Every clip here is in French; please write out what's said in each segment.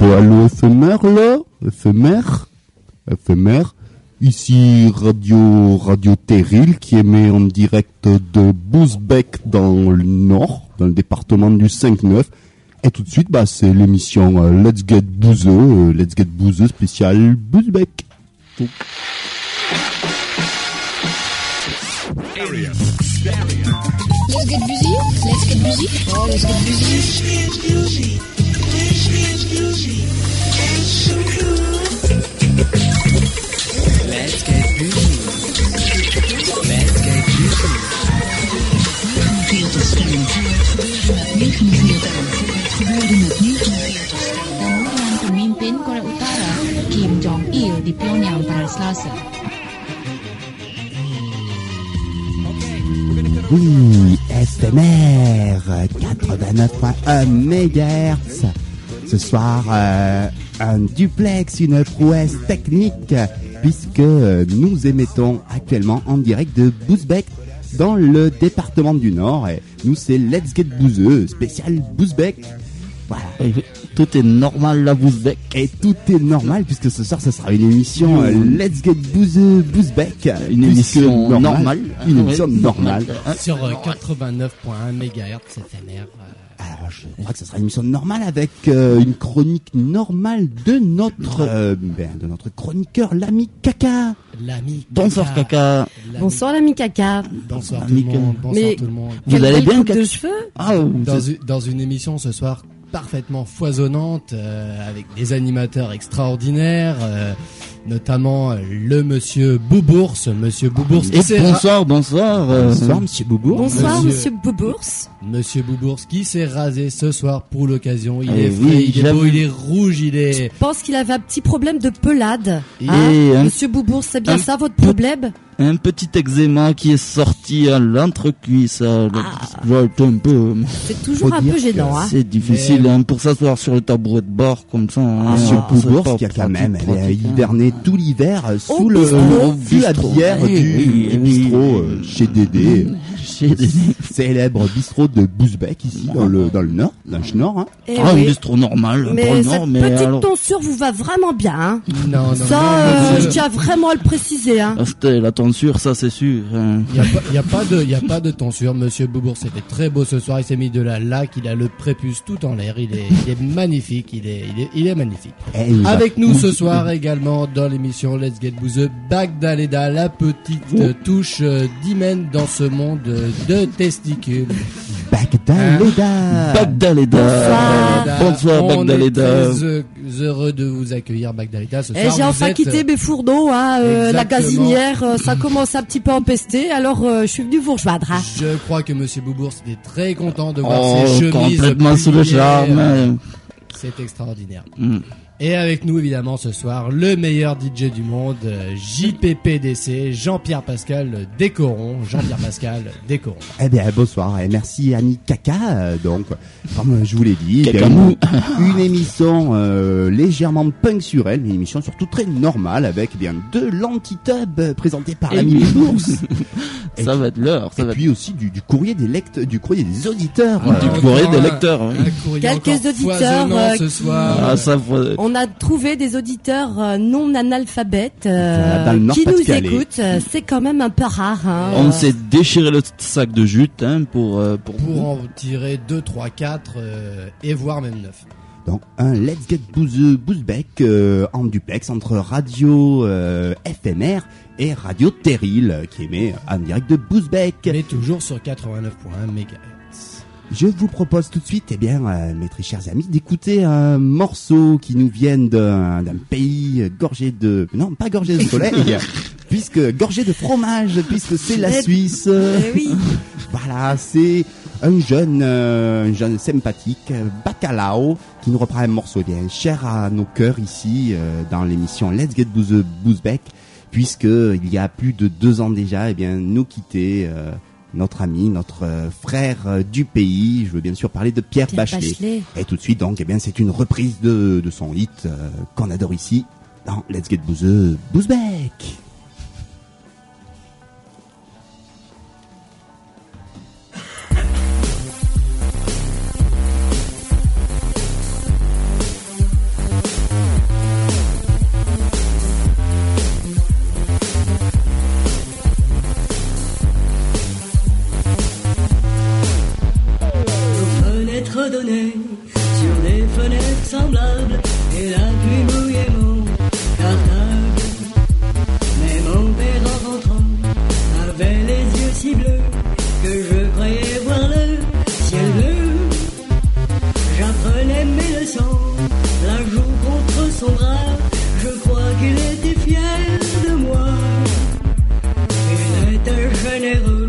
Allô, éphémère, là Éphémère Éphémère Ici, Radio, Radio Terril, qui émet en direct de Bouzbek dans le nord, dans le département du 5-9. Et tout de suite, bah, c'est l'émission euh, Let's Get Bouzeux, euh, Let's Get Bouzeux spécial Bouzbek. Let's get. Let's get. Oh, let's get. Oui, SMR 89.1 MHz. Ce soir, euh, un duplex, une prouesse technique, puisque nous émettons actuellement en direct de Bouzbek dans le département du Nord. Et nous, c'est Let's Get Bouzeux, spécial Bouzbek. Voilà. Tout est normal la Bouzbek. Et tout est normal puisque ce soir ce sera une émission euh, Let's Get Bouzeux Bouzbek. Une émission normale. Une émission normale. Sur euh, 89.1 MHz FMR. Alors, je crois que ce sera une émission normale avec euh, une chronique normale de notre, euh, ben, de notre chroniqueur, l'ami Caca. L'ami Bonsoir Caca. L'ami- Bonsoir l'ami caca. Bonsoir tout le monde. Bonsoir Mais- tout le monde. Vous allez bien Caca de cheveux? Ah, Dans, une- dans une émission ce soir parfaitement foisonnante euh, avec des animateurs extraordinaires, euh, notamment euh, le monsieur Boubours, monsieur Boubours. Et qui s'est ra- bonsoir, bonsoir. euh, Bonsoir, monsieur Boubourg. Bonsoir Monsieur- monsieur Boubours. Monsieur Boubours qui s'est rasé ce soir pour l'occasion. Il Eh est oui, frais, il est j'avoue. beau, il est rouge, il est. Je pense qu'il avait un petit problème de pelade. Et Hein un- Monsieur Boubours, c'est bien un ça votre problème Un petit eczéma qui est sorti à l'entrecuisse. euh, le- Ah. un peu. C'est toujours un peu gênant. Hein C'est difficile Mais- hein, pour s'asseoir sur le tabouret de bord comme ça. hein, Monsieur pas qui a quand même elle hiverné tout l'hiver euh, sous Au le bistrot. sous la bière Oui, du, oui, du oui, bistrot euh, chez Dédé, Chez des- célèbre bistrot de Bouzbek ici dans le dans le nord, dans le nord. Hein. Eh Ah, un bistrot normal pour Mais le cette nord, mais petite alors. tonsure vous va vraiment bien. Hein non, non, ça, non, euh, monsieur. je tiens vraiment à le préciser. Hein Ah, la tonsure, ça c'est sûr. hein. Il y a, pas- il y a pas de, il y a pas de tonsure. Monsieur Boubourg, c'était très beau ce soir. Il s'est mis de la laque. Il a le prépuce tout en l'air. Il est, il est magnifique. Il est, il est, il est magnifique. Et va- Avec nous ce soir également dans l'émission Let's Get Bouzeux, Bagdaleda, la petite touche euh, d'hymen dans ce monde euh, de testicules. Bagdaleda. Bagdaleda. Bonsoir. Bonsoir, On Bagdaleda. est très heureux de vous accueillir Bagdaleda ce Et soir. j'ai enfin êtes, quitté mes fourneaux, hein, euh, la gazinière, euh, ça commence un petit peu à empester, alors euh, je suis venu vous rejoindre. hein. Je crois que Monsieur Boubourg était très content de voir Oh, ses chemises complètement sous le charme. hein. C'est extraordinaire. Mm. Et avec nous évidemment ce soir le meilleur DJ du monde, euh, JPPDC, Jean-Pierre Pascal Décoron, Jean-Pierre Pascal Décoron. Eh bien, bonsoir et merci ami Caca. Euh, Donc, comme je vous l'ai dit, une, une émission euh, légèrement puncturelle, mais une émission surtout très normale avec eh bien de l'antitub présenté par l'ami. Bourse. Ça puis- va être l'heure, ça Et va puis aussi du, du courrier des lecteurs, du courrier des auditeurs. du Euh, courrier des un- lecteurs. oui. Un courrier Quelques auditeurs, euh, ce soir. Ah, ça, On a trouvé des auditeurs euh, non analphabètes euh, qui nous écoutent. Euh, C'est quand même un peu rare. Hein. on Euh, s'est déchiré le sac de jute hein, pour euh, pour, pour en tirer 2, 3, 4 euh, et voire même 9. Donc un Let's Get euh, en duplex entre radio euh, FMR et radio Terril qui émet en direct de Bouzbek. Mais toujours sur 89.1 MHz. Je vous propose tout de suite, eh bien, euh, mes très chers amis, d'écouter un morceau qui nous vient d'un d'un pays gorgé de... Non, pas gorgé de soleil, puisque gorgé de fromage, puisque c'est la Suisse. eh oui. Voilà, c'est un jeune, euh, un jeune sympathique, Bacalao, qui nous reprend un morceau eh bien cher à nos cœurs ici, euh, dans l'émission Let's Get Boozbeck, puisque il y a plus de deux ans déjà, eh bien, nous quittait euh, notre ami, notre euh, frère euh, du pays. Je veux bien sûr parler de Pierre, Pierre Bachelet. Bachelet. Et tout de suite, donc, eh bien, c'est une reprise de, de son hit euh, qu'on adore ici dans Let's Get Booze Boozbeck. Fenêtre semblable et la pluie mouillait mon cartable. Mais mon père en rentrant avait les yeux si bleus que je croyais voir le ciel bleu. J'apprenais mes leçons, la joue contre son bras. Je crois qu'il était fier de moi. Il était généreux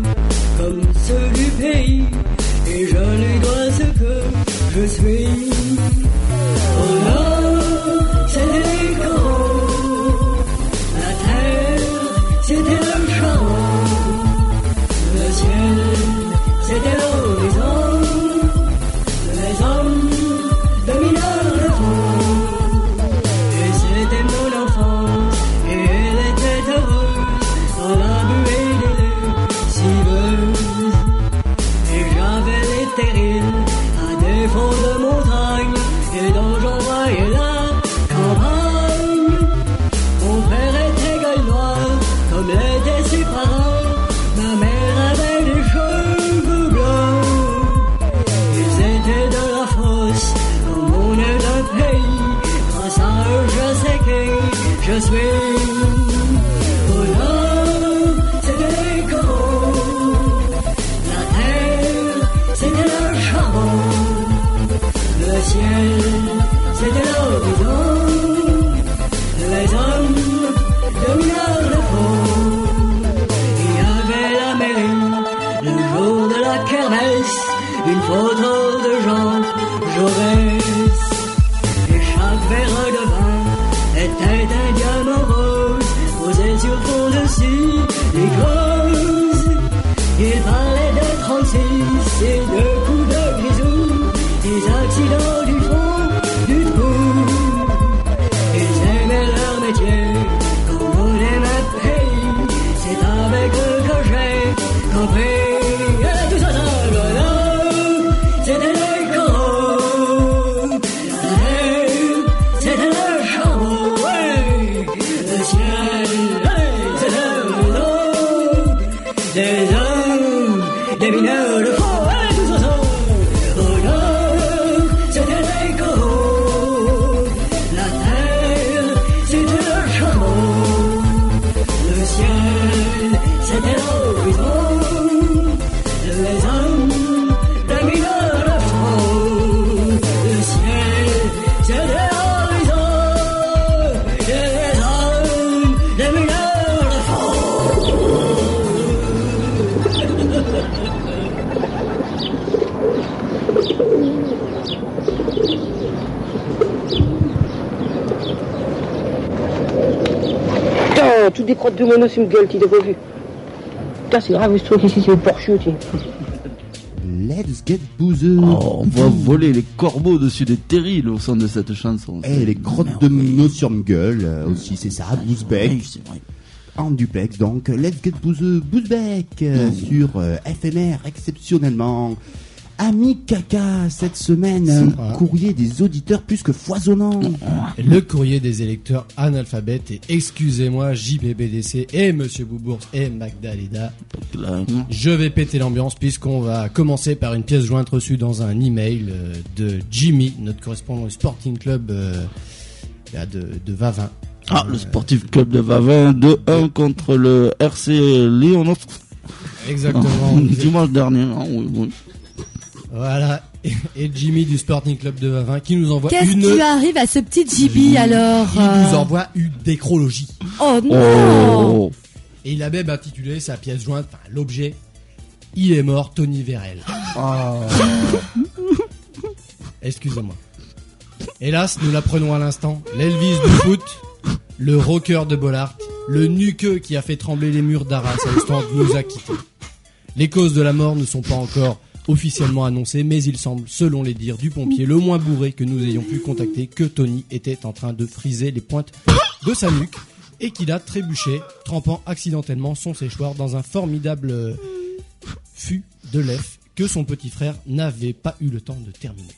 je crottes de mono sur me gueule, tu t'as pas vu. Putain, c'est grave ce truc ici, c'est le porcheux, tu Let's get boozed. Oh, on va voler les corbeaux dessus des terrils au son de cette chanson. Eh, les crottes de mono sur me gueule, euh, aussi, c'est ça, Bouzbeck. Oui, c'est vrai. En duplex, donc, Let's get boozed, Bouzbeck, euh, sur euh, FMR, exceptionnellement. Ami caca, cette semaine, courrier des auditeurs plus que foisonnant. Le courrier des électeurs analphabètes et excusez-moi JPBDC et Monsieur Boubours et Magdalena. Je vais péter l'ambiance puisqu'on va commencer par une pièce jointe reçue dans un email euh, de Jimmy, notre correspondant du Sporting Club euh, de, de Vavin. Ah, le sportif club de Vavin 2-1 contre le RC Léonov Exactement. dimanche dernier. hein, oui, oui. Voilà. Et, et Jimmy du Sporting Club de Vavin qui nous envoie Qu'est-ce une... qui lui arrive à ce petit Jibi alors Il euh, nous envoie une décrologie. Oh non Oh, Et il a même intitulé sa pièce jointe, enfin l'objet, Il est mort, Tony Vérel. Excusez-moi. Hélas, nous l'apprenons à l'instant, l'Elvis du foot, le rocker de Bollard, le nuqueux qui a fait trembler les murs d'Arras à l'instant nous a quittés. Les causes de la mort ne sont pas encore officiellement annoncées, mais il semble, selon les dires du pompier le moins bourré que nous ayons pu contacter, que Tony était en train de friser les pointes de sa nuque et qu'il a trébuché, trempant accidentellement son séchoir dans un formidable euh, fût de lait que son petit frère n'avait pas eu le temps de terminer.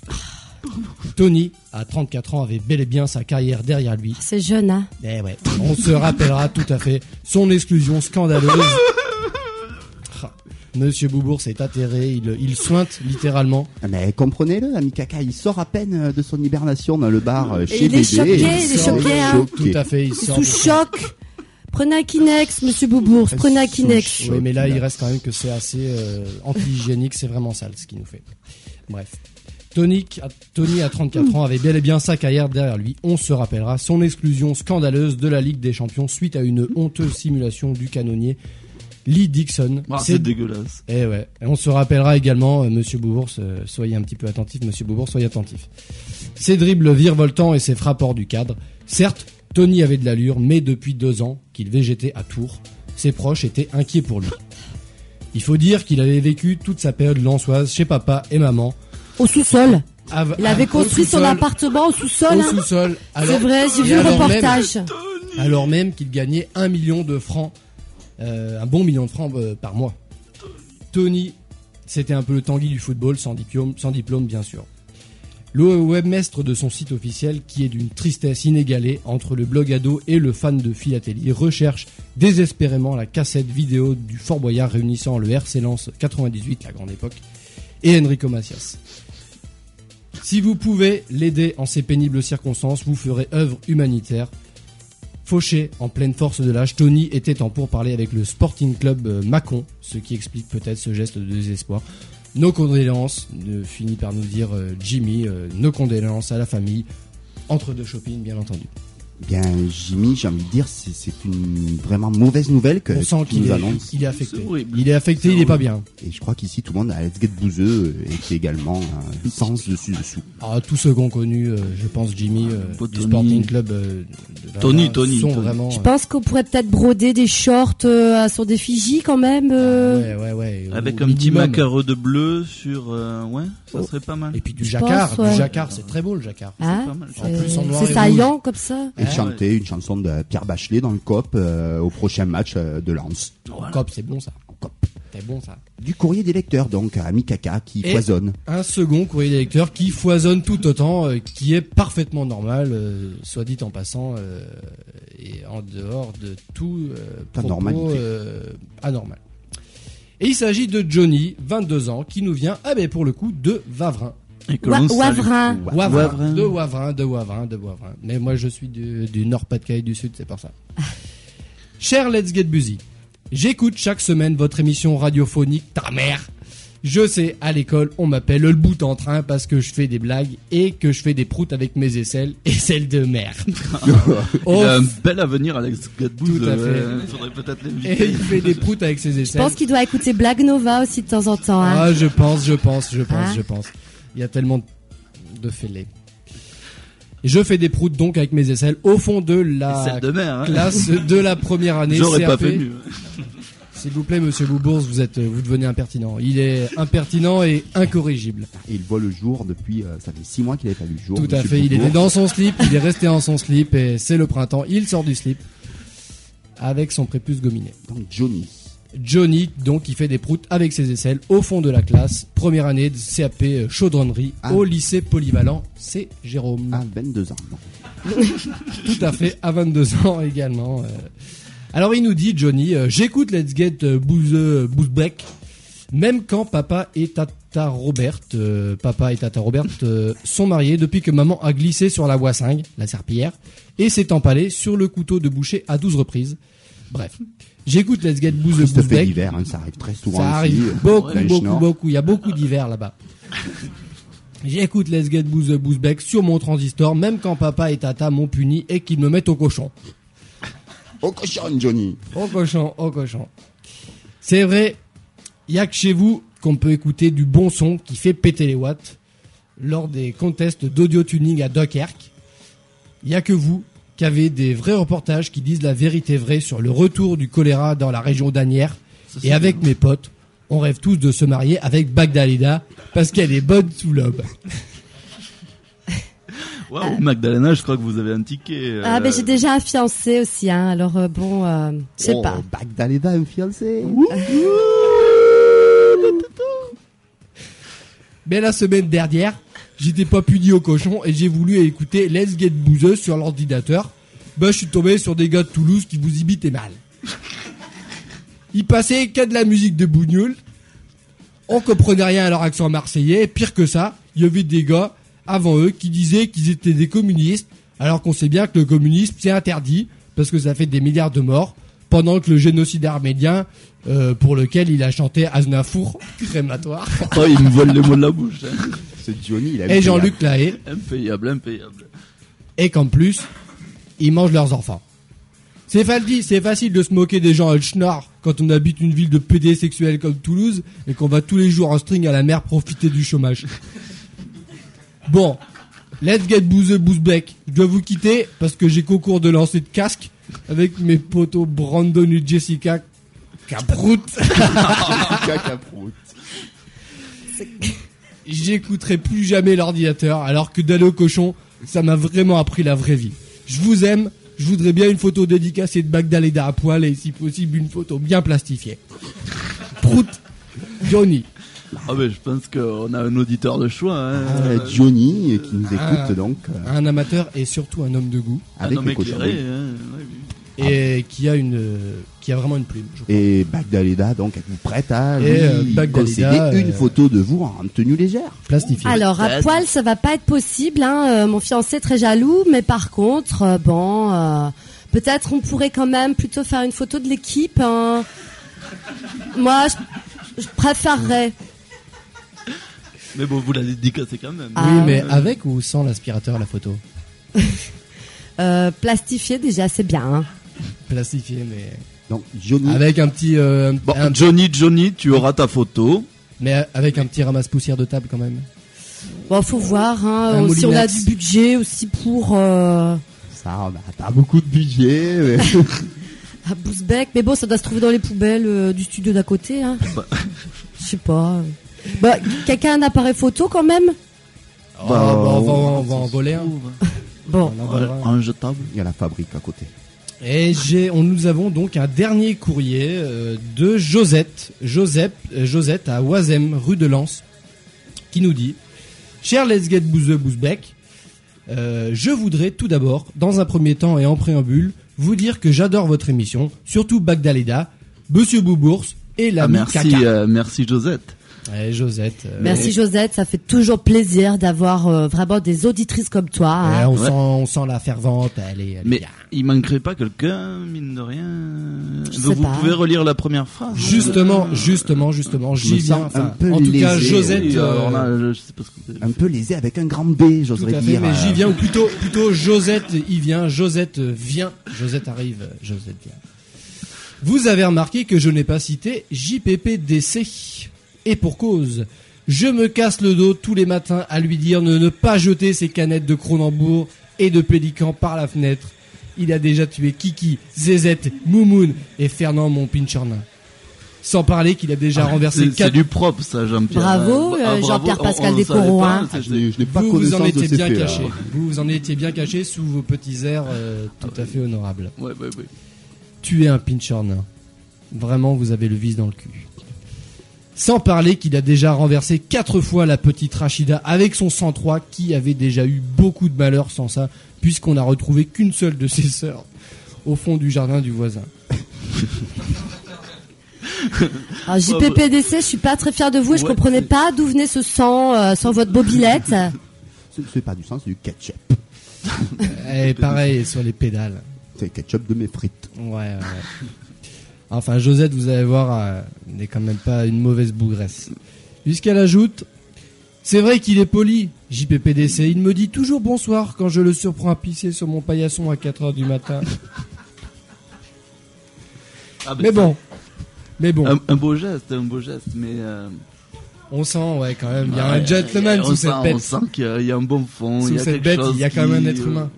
Tony, à 34 ans, avait bel et bien sa carrière derrière lui. C'est jeune, hein Eh ouais, on se rappellera tout à fait son exclusion scandaleuse. Ah, Monsieur Boubours est atterré, il, il sointe littéralement. Ah, Mais comprenez-le, ami Kaka, il sort à peine euh, de son hibernation dans le bar euh, chez il est Bébé. choqué, et il est choqué, hein. Tout à fait, il sort. Sous choc. Prenez un Kinex, monsieur Boubours, prenez un Kinex. Oui, mais là, il reste quand même que c'est assez euh, anti-hygiénique, c'est vraiment sale ce qu'il nous fait. Bref. Tony, à- Tony, à 34 ans, avait bel et bien sa carrière derrière lui. On se rappellera son exclusion scandaleuse de la Ligue des Champions suite à une honteuse simulation du canonnier Lee Dixon. Ah, c'est dégueulasse. Eh ouais. Et on se rappellera également, euh, Monsieur Boubours, euh, soyez un petit peu attentif, Monsieur Boubours, soyez attentif. Ses dribbles virevoltants et ses frappes hors du cadre. Certes, Tony avait de l'allure, mais depuis deux ans qu'il végétait à Tours, ses proches étaient inquiets pour lui. Il faut dire qu'il avait vécu toute sa période lançoise chez papa et maman. Au sous-sol. Il avait construit son appartement au sous-sol. Au hein. sous-sol. C'est vrai, j'ai vu le alors même- reportage. alors même qu'il gagnait un million de francs, un bon million de francs euh, par mois. Tony, c'était un peu le Tanguy du football, sans diplôme, sans diplôme bien sûr. Le webmestre de son site officiel, qui est d'une tristesse inégalée entre le blog ado et le fan de philatélie, recherche désespérément la cassette vidéo du Fort Boyard réunissant le RC Lens 98, la grande époque, et Enrico Macias. Si vous pouvez l'aider en ces pénibles circonstances, vous ferez œuvre humanitaire. Fauché en pleine force de l'âge, Tony était en pourparlers avec le Sporting Club euh, Mâcon, ce qui explique peut-être ce geste de désespoir. Nos condoléances, euh, finit par nous dire euh, Jimmy, euh, nos condoléances à la famille, entre deux shopping bien entendu. Bien, Jimmy, j'ai envie de dire, c'est une vraiment mauvaise nouvelle que On sent qu'il nous est, il est affecté. Il est affecté, il est pas bien. Et je crois qu'ici, tout le monde à Let's Get Bouzeux euh, est également un sens dessus-dessous. Ah, tous ceux qu'on connu, euh, je pense Jimmy euh, du Tony. Sporting Club euh, de Tony, Tony, sont Tony. vraiment. Je euh, pense qu'on pourrait peut-être broder des shorts euh, sur des Fidji quand même. euh. ouais, ouais, ouais. Avec au un petit macareux de bleu sur, euh, ouais, ça Oh. serait pas mal. Et puis du Je jacquard, pense, ouais. du jacquard, c'est très beau le jacquard. Hein pas mal. En plus, en C'est noir c'est et saillant comme ça. Et Chanter une chanson de Pierre Bachelet dans le COP euh, au prochain match euh, de Lens. Cop, c'est bon ça. Cop. C'est bon ça. Du courrier des lecteurs, donc, à Mikaka, qui Et- foisonne. Un second courrier des lecteurs qui foisonne tout autant, euh, qui est parfaitement normal, euh, soit dit en passant, euh, et en dehors de tout euh, propos, euh, anormal. Et il s'agit de Johnny, 22 ans, qui nous vient, ah ben pour le coup, de Vavrin. Et. Wavrin. Wavrin, Wavrin. de Wavrin, de Wavrin, de Wavrin. Mais moi, je suis du, du Nord-Pas-de-Calais du Sud, c'est pour ça. Cher Let's Get Busy, j'écoute chaque semaine votre émission radiophonique Ta mère. Je sais, à l'école, on m'appelle le bout en train parce que je fais des blagues et que je fais des proutes avec mes aisselles et celles de mère. Oh, Il a un bel avenir, Alex Gadbouz. Tout à fait. faudrait peut-être et l'inviter. il fait des proutes avec ses Je aisselles. pense qu'il doit écouter Blague Nova aussi de temps en temps. Hein. Ah, je pense, je pense, je pense, Hein je pense. Il y a tellement de fêlés. Et je fais des proutes donc avec mes aisselles au fond de la Celle de mer, hein. classe de la première année. J'aurais pas CAP. fait mieux. S'il vous plaît, monsieur Boubours, vous êtes, vous devenez impertinent. Il est impertinent et incorrigible. Et il voit le jour depuis, euh, ça fait six mois qu'il avait pas vu le jour. Tout à fait. Il était dans son slip, il est resté en son slip et c'est le printemps. Il sort du slip avec son prépuce gominé. Donc, Johnny. Johnny, donc, qui fait des proutes avec ses aisselles au fond de la classe. Première année de CAP euh, chaudronnerie Ah. au lycée polyvalent. C'est Jérôme. À 22 ans. Tout à fait, à 22 ans également. euh. Alors il nous dit, Johnny, euh, j'écoute Let's Get Break, même quand papa et tata Robert, euh, papa et tata Robert euh, sont mariés depuis que maman a glissé sur la voisingue, la serpillière, et s'est empalée sur le couteau de boucher à 12 reprises. Bref, j'écoute Let's Get Booze, Booze fait d'hiver, hein, ça arrive très souvent Ça arrive beaucoup, beaucoup, beaucoup. Il y a beaucoup d'hiver là-bas. J'écoute Let's Get Booze Booze Back sur mon transistor, même quand papa et tata m'ont puni et qu'ils me mettent au cochon. Oh, cochon, Johnny. Au cochon, au cochon. C'est vrai, il y a que chez vous qu'on peut écouter du bon son qui fait péter les watts lors des contests d'audio tuning à Dunkerque. Il y a que vous qui avez des vrais reportages qui disent la vérité vraie sur le retour du choléra dans la région d'Anières. Et avec mes potes, on rêve tous de se marier avec Bagdalida parce qu'elle est bonne sous l'aube. Waouh, Magdalena, je crois que vous avez un ticket. euh, Ah, ben j'ai déjà un fiancé aussi, hein. Alors euh, bon, euh, je sais oh, pas. Bagdaleda, un fiancé. Mais la semaine dernière, j'étais pas puni au cochon et j'ai voulu écouter Let's Get Boozeux sur l'ordinateur. Bah, je suis tombé sur des gars de Toulouse qui vous imitaient mal. Ils passaient que de la musique de bougnoul On comprenait rien à leur accent marseillais. Pire que ça, il y avait des gars avant eux qui disaient qu'ils étaient des communistes, alors qu'on sait bien que le communisme c'est interdit parce que ça fait des milliards de morts. Pendant que le génocide arménien, euh, pour lequel il a chanté Aznafour, crématoire, Oh, il me vole les mots de la bouche. C'est Johnny, il a et Jean-Luc Lahaye, Impayable, impayable. et qu'en plus, ils mangent leurs enfants. C'est facile, c'est facile de se moquer des gens à schnorr quand on habite une ville de PD sexuels comme Toulouse et qu'on va tous les jours en string à la mer profiter du chômage. Bon, let's get bouseux bousbeck. Je dois vous quitter parce que j'ai concours de lancer de casque avec mes potos Brandon et Jessica Caprout. Cacaproute. J'écouterai plus jamais l'ordinateur alors que d'aller au cochon, ça m'a vraiment appris la vraie vie. Je vous aime, je voudrais bien une photo dédicacée de Bagdaleda à poil et si possible une photo bien plastifiée. Prout, Johnny. Ah ben, je pense qu'on a un auditeur de choix. Hein. Euh, Johnny, qui nous écoute Ah. donc, Un amateur et surtout un homme de goût un avec homme cochons. éclairé. Hein. ouais, oui. Et qui a une, qui a vraiment une plume. je crois. Et Bagdaleda, donc, êtes-vous prête à Et, lui euh, concéder une euh, photo de vous en tenue légère Plastifié. Alors à poil, ça va pas être possible. Hein. euh, mon fiancé est très jaloux, mais par contre, euh, bon, euh, peut-être on pourrait quand même plutôt faire une photo de l'équipe. hein. Moi, je, je préférerais. Mais bon, vous l'avez dédicacé quand même. Ah. oui, mais avec ou sans l'aspirateur la photo? Euh, plastifié déjà, c'est bien. hein. Plastifié, mais Donc, Johnny, avec un petit, euh, Bon, un- Johnny, Johnny, tu auras ta photo. mais avec un petit ramasse poussière de table quand même. Bon, faut voir. Hein, euh, si on a du budget aussi pour euh, ça, on a pas beaucoup de budget, mais... à Bousbec, mais bon, ça doit se trouver dans les poubelles euh, du studio d'à côté. Hein. Bah. Je sais pas. Bah, quelqu'un a un appareil photo quand même? Oh, bah, on, va, on va en voler un. Bon, On en volera un. En jetable. il y a la fabrique à côté. Et j'ai, on, nous avons donc un dernier courrier euh, de Josette, Joseph, euh, Josette à Oisem, rue de Lens, qui nous dit Cher Let's Get Bouzeux Bouzbeck, euh, je voudrais tout d'abord, dans un premier temps et en préambule, vous dire que j'adore votre émission, surtout Bagdaleda, Monsieur Boubours et la Ah, merci, euh, merci Josette. Ouais, Josette. euh, merci Josette, ça fait toujours plaisir d'avoir euh, vraiment des auditrices comme toi. ouais, hein. on, Ouais. sent, on sent la fervente, elle est, elle est Mais bien. il manquerait pas quelqu'un, mine de rien. Je Donc sais vous pas. pouvez relire la première phrase. Justement, justement, justement, j'y viens. un peu en tout cas, lésé, Josette. Oui, euh, je sais pas ce que vous avez Un peu lésé avec un grand B, j'oserais dire. mais j'y viens, ou plutôt, plutôt Josette y vient, Josette vient, Josette arrive, Josette vient. Vous avez remarqué que je n'ai pas cité JPPDC. Et pour cause, je me casse le dos tous les matins à lui dire de ne pas jeter ses canettes de Cronenbourg et de Pélican par la fenêtre. Il a déjà tué Kiki, Zezette, Moumoun et Fernand mon pinchernin. Sans parler qu'il a déjà renversé C'est du propre, ça, Jean-Pierre. Bravo, Ah, euh, bravo. Jean-Pierre Pascal pas, hein. ah, je n'ai pas vous, vous en de étiez bien caché. Vous vous en étiez bien caché sous vos petits airs euh, tout à fait honorables. Ouais, ouais, ouais. Tuer un pincher nain. Vraiment, vous avez le vice dans le cul. Sans parler qu'il a déjà renversé quatre fois la petite Rachida avec son 103 qui avait déjà eu beaucoup de malheur sans ça puisqu'on n'a retrouvé qu'une seule de ses sœurs au fond du jardin du voisin. Alors, JPPDC, je suis pas très fier de vous et je Ouais, comprenais c'est- pas d'où venait ce sang euh, sans votre bobillette. C'est- C'est pas du sang, c'est du ketchup. Et pareil sur les pédales. C'est le ketchup de mes frites. Ouais, ouais, ouais. Enfin, Josette, vous allez voir, euh, n'est quand même pas une mauvaise bougresse. Puisqu'elle ajoute, c'est vrai qu'il est poli, JPPDC. Il me dit toujours bonsoir quand je le surprends à pisser sur mon paillasson à 4 heures du matin. Ah, ben, Mais bon, mais bon, Un, un beau geste, un beau geste, mais. euh, on sent, ouais, quand même, il y a ouais, un gentleman on sous sent- cette On bête. sent qu'il y a- il un bon fond. il Sous y a cette bête, chose il y a quand même un être euh, humain.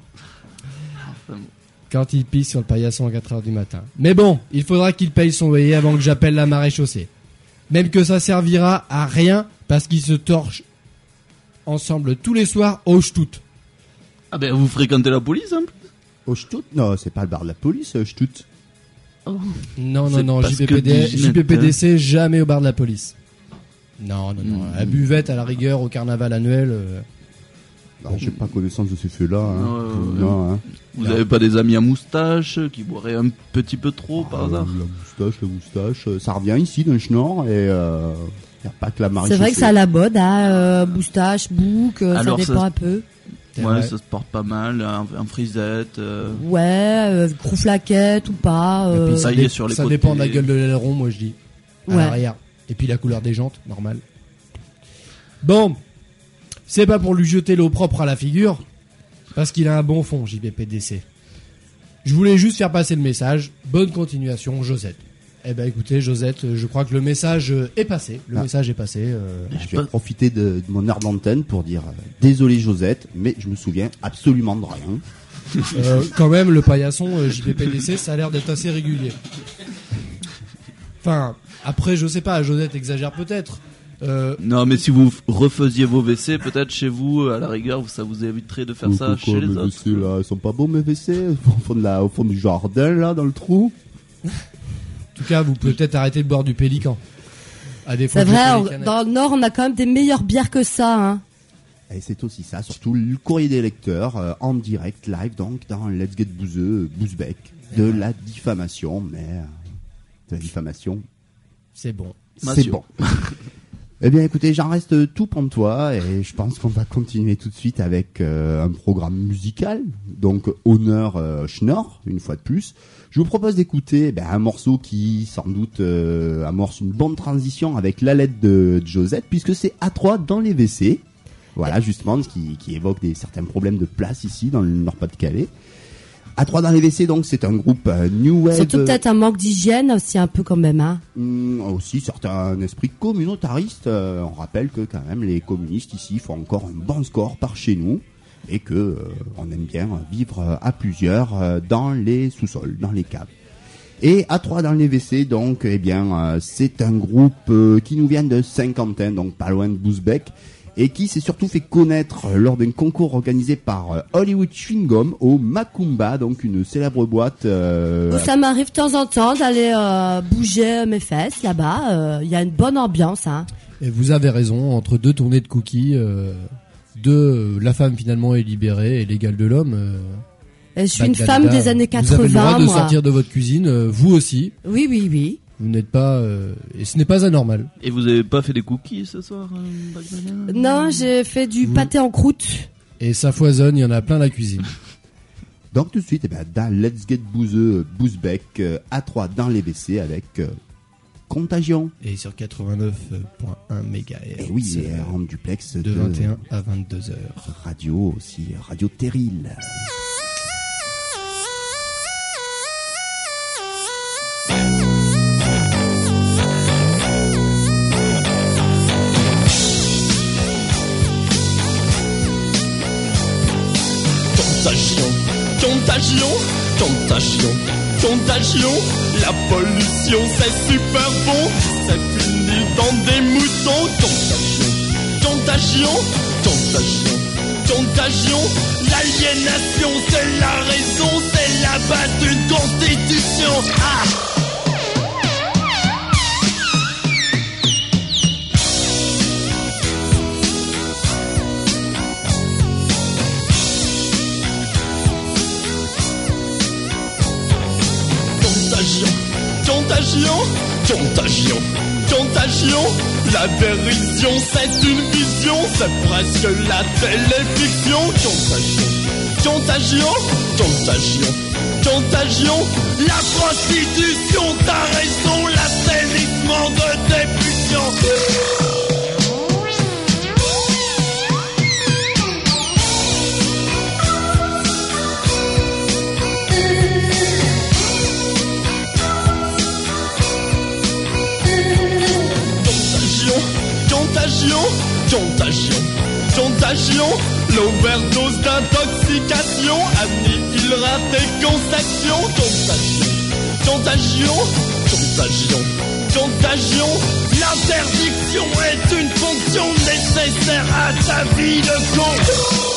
Quand il pisse sur le paillasson à 4 heures du matin. Mais bon, il faudra qu'il paye son loyer avant que j'appelle la marée chaussée. Même que ça servira à rien parce qu'ils se torchent ensemble tous les soirs au Stout. Ah ben vous fréquentez la police peu Au Stut Non, c'est pas le bar de la police, euh, Stut. Non, non, C'est non, parce que JPPD, du Ginette, JPPDC, jamais au bar de la police. Non, non, non. Mm. La buvette à la rigueur au carnaval annuel. euh, J'ai pas connaissance de ces faits-là. Hein. Non, hein. Vous avez pas des amis à moustache qui boiraient un petit peu trop par Ah, hasard La moustache, la moustache. euh, Ça revient ici d'un schnorr et euh, Il n'y a pas que la marée C'est vrai que c'est à la mode, hein, euh, moustache, bouc, euh, ça dépend ça- un peu. Ouais, ça se porte pas mal, un, un frisette. euh, Ouais, euh, gros flaquette ou pas. Et euh, puis ça, taillé dé- sur les ça côtés. dépend de la gueule de l'aileron, moi je dis. À Ouais. l'arrière. Et puis la couleur des jantes, normal. Bon, c'est pas pour lui jeter l'eau propre à la figure, parce qu'il a un bon fond, JPPDC. Je voulais juste faire passer le message. Bonne continuation, Josette. Eh ben écoutez, Josette, je crois que le message est passé. Le Ah. message est passé. euh, Je vais profiter de, de mon heure d'antenne pour dire euh, désolé Josette, mais je me souviens absolument de rien. euh, quand même, le paillasson JPPDC, ça a l'air d'être assez régulier. Enfin, après, je sais pas, Josette exagère peut-être. Euh, Non, mais si vous refaisiez vos WC, peut-être chez vous, à la rigueur, ça vous éviterait de faire ça chez les mes autres. WC, là, ils sont pas bons mes WC au fond, de la, au fond du jardin là, dans le trou. En tout cas, vous pouvez peut-être arrêter de boire du pélican. À C'est vrai, on- dans le Nord, on a quand même des meilleures bières que ça. Hein. Et c'est aussi ça, surtout le courrier des lecteurs euh, en direct, live, donc dans Let's Get Bouzeux, Bouzbec, de la diffamation, mais euh, de la diffamation, C'est bon. c'est bon. eh bien écoutez, j'en reste tout pour toi et je pense qu'on va continuer tout de suite avec euh, un programme musical, donc honneur Schnorr, une fois de plus. Je vous propose d'écouter ben, un morceau qui sans doute euh, amorce une bonne transition avec la lettre de Josette, puisque c'est A3 dans les WC. Voilà, justement, ce qui, qui évoque des certains problèmes de place ici, dans le Nord-Pas-de-Calais. A3 dans les WC, donc, c'est un groupe euh, New Wave. Surtout peut-être un manque d'hygiène aussi un peu quand même. Hein. Hum, aussi, certains esprit communautariste. Euh, on rappelle que, quand même, les communistes ici font encore un bon score par chez nous. Et que euh, on aime bien vivre euh, à plusieurs euh, dans les sous-sols, dans les caves. Et à 3 dans les WC, donc, eh bien, euh, c'est un groupe euh, qui nous vient de Saint-Quentin, donc pas loin de Bousbec, et qui s'est surtout fait connaître lors d'un concours organisé par euh, Hollywood Chewing Gum au Macumba, donc une célèbre boîte. euh, ça m'arrive de temps en temps d'aller euh, bouger mes fesses là-bas. euh, Il y a une bonne ambiance. Hein. Et vous avez raison, entre deux tournées de cookies, de la femme finalement est libérée et l'égale de l'homme. euh, Et je suis une femme des années Vous avez le droit 80, de moi. sortir de votre cuisine, vous aussi. Oui, oui, oui. Vous n'êtes pas... euh, et ce n'est pas anormal. Et vous avez pas fait des cookies ce soir euh, Non, j'ai fait du pâté en croûte. Et ça foisonne, il y en a plein la cuisine. Donc tout de suite, eh ben, dans Let's Get Bouzeux, Bouzbec, euh, A3 dans les WC avec euh, Contagion. Et sur 89.1 MHz. Et oui, et en duplex de de, 21 à 22 heures. radio aussi, Radio Terril. Contagion, contagion, contagion, contagion. La pollution, c'est super bon. C'est fini dans des moutons. Contagion, contagion, contagion, contagion. L'aliénation, c'est la raison, c'est la base d'une constitution. Ah! Contagion, contagion, contagion. La dérision, c'est une vision, c'est presque la téléfiction. Contagion, contagion, contagion, contagion. La prostitution, t'as raison, l'assainissement de tes contagion, contagion, contagion. L'overdose d'intoxication annihilera tes concessions. Contagion, contagion, contagion, contagion. L'interdiction est une fonction nécessaire à ta vie de con.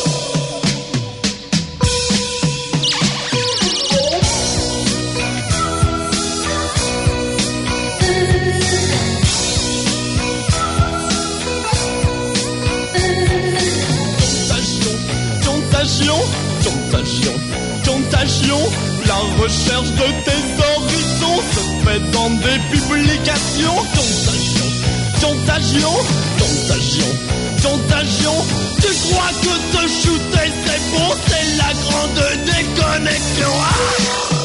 La recherche de tes horizons se fait dans des publications. Contagion, Contagion, contagion, contagion. Tu crois que te shooter c'est bon, c'est la grande déconnexion. Ah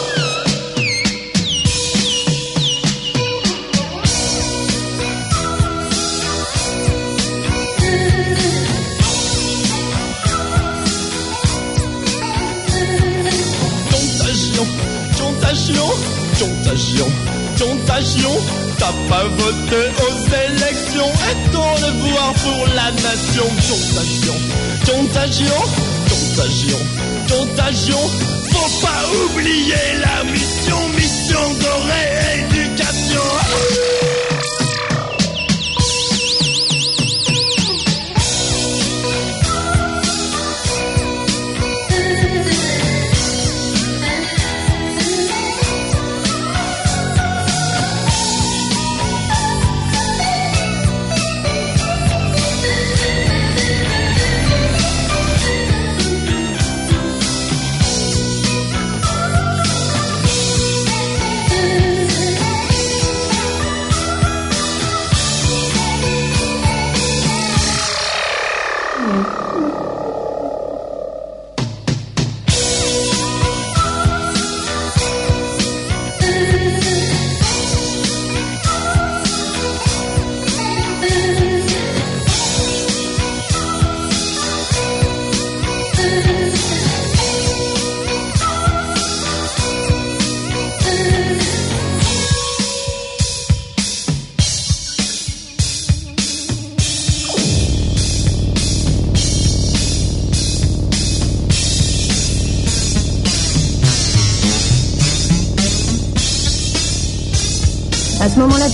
T'as pas voté aux élections et ton devoir pour la nation. Contagion, contagion, contagion, contagion. Faut pas oublier la mission, mission de rééducation.